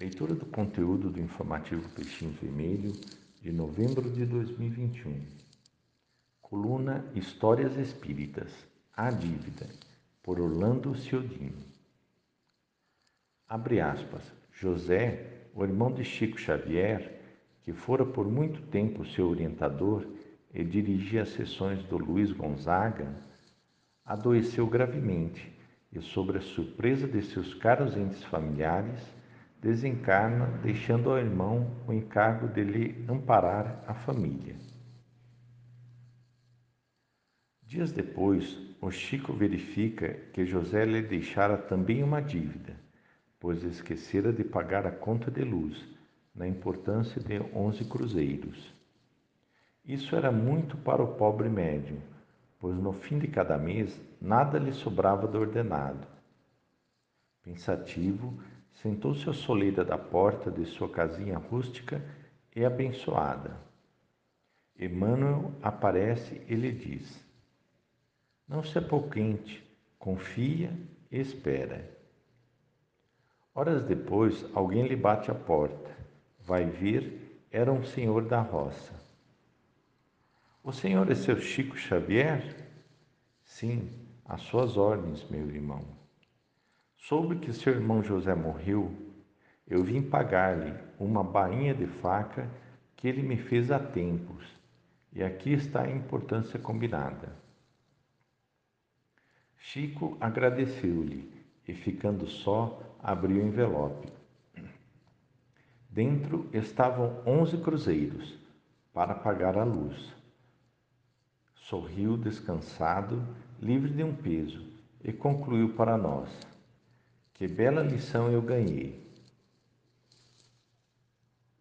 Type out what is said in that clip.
Leitura do conteúdo do informativo Peixinho Vermelho de novembro de 2021. Coluna Histórias Espíritas. A Dívida, por Orlando Ciodini. Abre aspas. José, o irmão de Chico Xavier, que fora por muito tempo seu orientador e dirigia as sessões do Luiz Gonzaga, adoeceu gravemente e, sobre a surpresa de seus caros entes familiares, desencarna, deixando ao irmão o encargo de lhe amparar a família. Dias depois, o Chico verifica que José lhe deixara também uma dívida, pois esquecera de pagar a conta de luz, na importância de onze cruzeiros. Isso era muito para o pobre médium, pois no fim de cada mês nada lhe sobrava do ordenado. Pensativo, sentou-se à soleira da porta de sua casinha rústica e abençoada. Emmanuel aparece e lhe diz: Não se apoquente, confia e espera. Horas depois, alguém lhe bate à porta. Vai ver, era um senhor da roça. O senhor é seu Chico Xavier? Sim, às suas ordens, meu irmão. Soube que seu irmão José morreu. Eu vim pagar-lhe uma bainha de faca que ele me fez há tempos, e aqui está a importância combinada. Chico agradeceu-lhe e, ficando só, abriu o envelope. Dentro estavam onze cruzeiros para pagar a luz. Sorriu descansado, livre de um peso, e concluiu para nós: Que bela lição eu ganhei!